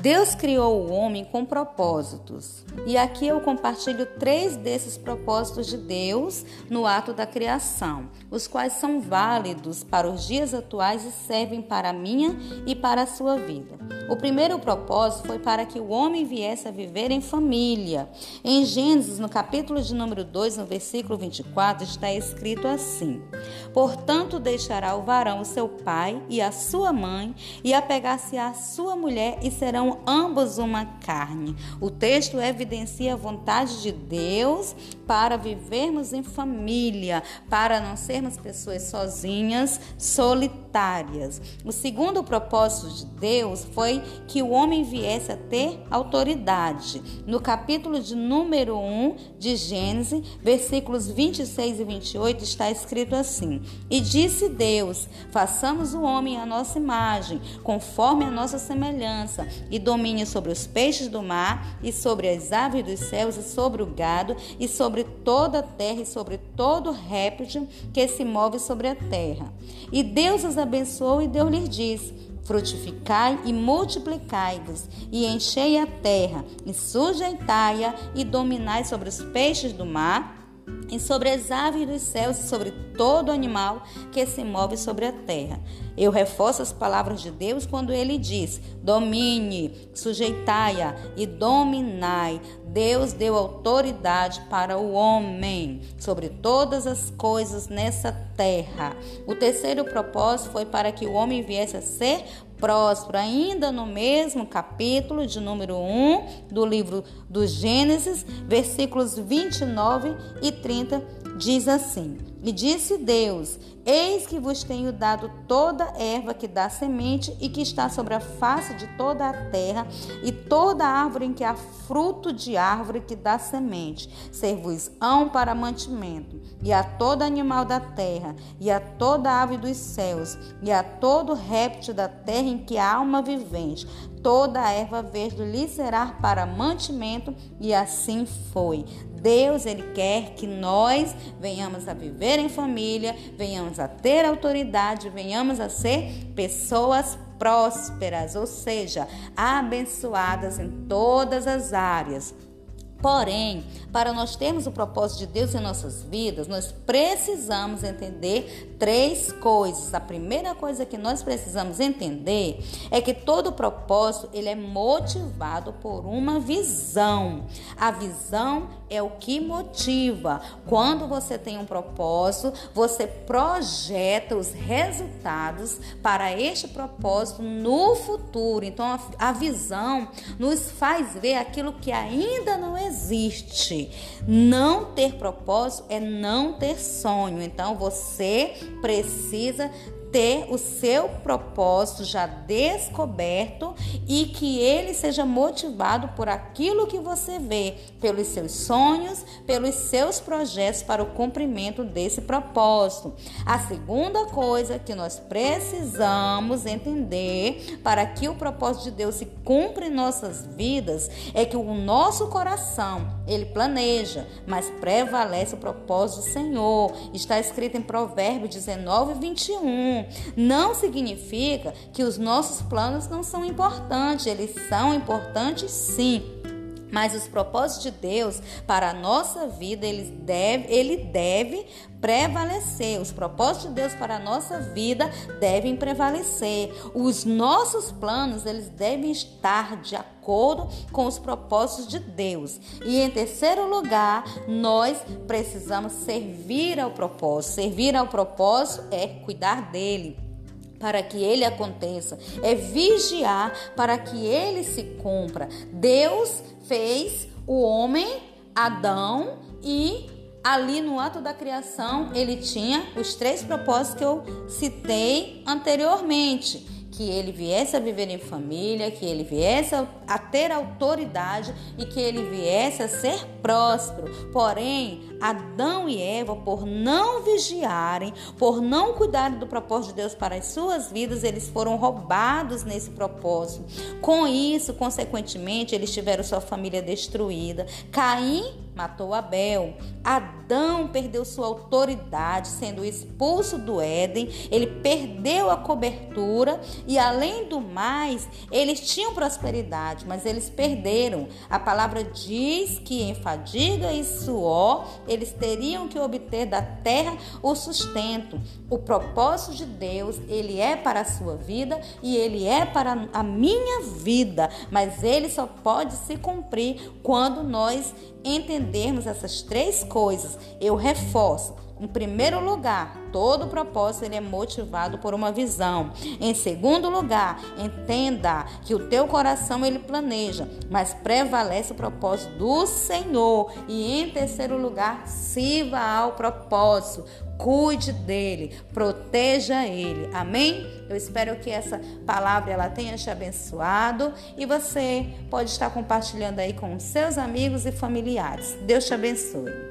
Deus criou o homem com propósitos. E aqui eu compartilho três desses propósitos de Deus no ato da criação, os quais são válidos para os dias atuais e servem para a minha e para a sua vida. O primeiro propósito foi para que o homem viesse a viver em família. Em Gênesis, no capítulo de número 2, no versículo 24, está escrito assim: Portanto, deixará o varão o seu pai e a sua mãe, e apegar-se à sua mulher, e serão ambos uma carne. O texto evidencia a vontade de Deus para vivermos em família, para não sermos pessoas sozinhas, solitárias. O segundo propósito de Deus foi que o homem viesse a ter autoridade. No capítulo de número 1 de Gênesis, versículos 26 e 28, está escrito assim: E disse Deus: Façamos o homem à nossa imagem, conforme a nossa semelhança, e domine sobre os peixes do mar, e sobre as aves dos céus, e sobre o gado, e sobre toda a terra, e sobre todo réptil que se move sobre a terra. E Deus os abençoou, e Deus lhes disse: Frutificai e multiplicai-vos, e enchei a terra, e sujeitai-a, e dominai sobre os peixes do mar e sobre as aves dos céus e sobre todo animal que se move sobre a terra. Eu reforço as palavras de Deus quando ele diz: domine, sujeitai-a e dominai. Deus deu autoridade para o homem sobre todas as coisas nessa terra. O terceiro propósito foi para que o homem viesse a ser próspero, ainda no mesmo capítulo de número 1 do livro do Gênesis, versículos 29 e 30, diz assim: E disse Deus: Eis que vos tenho dado toda erva que dá semente e que está sobre a face de toda a terra, e toda árvore em que há fruto de árvore que dá semente, ser-vos-ão para mantimento, e a todo animal da terra, e a toda ave dos céus, e a todo réptil da terra em que há alma vivente, toda a erva verde lhe será para mantimento, e assim foi. Deus, ele quer que nós venhamos a viver em família, venhamos a ter autoridade, venhamos a ser pessoas prósperas, ou seja, abençoadas em todas as áreas. Porém, para nós termos o propósito de Deus em nossas vidas, nós precisamos entender três coisas. A primeira coisa que nós precisamos entender é que todo propósito ele é motivado por uma visão. A visão é o que motiva. Quando você tem um propósito, você projeta os resultados para este propósito no futuro. Então, a, visão nos faz ver aquilo que ainda não existe existe. Não ter propósito é não ter sonho. Então você precisa ter o seu propósito já descoberto e que ele seja motivado por aquilo que você vê, pelos seus sonhos, pelos seus projetos para o cumprimento desse propósito. A segunda coisa que nós precisamos entender para que o propósito de Deus se cumpra em nossas vidas é que o nosso coração, ele planeja, mas prevalece o propósito do Senhor. Está escrito em Provérbios 19, 21. Não significa que os nossos planos não são importantes, eles são importantes sim. Mas os propósitos de Deus para a nossa vida, ele deve, ele deve prevalecer. Os propósitos de Deus para a nossa vida devem prevalecer. Os nossos planos, eles devem estar de acordo com os propósitos de Deus. E em terceiro lugar, nós precisamos servir ao propósito. Servir ao propósito é cuidar dele para que ele aconteça, é vigiar para que ele se cumpra. Deus fez o homem, Adão, e ali no ato da criação ele tinha os três propósitos que eu citei anteriormente que ele viesse a viver em família, que ele viesse a ter autoridade e que ele viesse a ser próspero. Porém, Adão e Eva, por não vigiarem, por não cuidarem do propósito de Deus para as suas vidas, eles foram roubados nesse propósito. Com isso, consequentemente, eles tiveram sua família destruída. Caim matou Abel. Adão perdeu sua autoridade, sendo expulso do Éden. Ele perdeu a cobertura e, além do mais, eles tinham prosperidade, mas eles perderam. A palavra diz que em fadiga e suor eles teriam que obter da terra o sustento. O propósito de Deus, ele é para a sua vida e ele é para a minha vida, mas ele só pode se cumprir quando nós entendermos essas três coisas. Eu reforço em primeiro lugar, todo propósito ele é motivado por uma visão. Em segundo lugar, entenda que o teu coração ele planeja, mas prevalece o propósito do Senhor. E em terceiro lugar, sirva ao propósito. Cuide dele, proteja ele. Amém? Eu espero que essa palavra ela tenha te abençoado e você pode estar compartilhando aí com seus amigos e familiares. Deus te abençoe.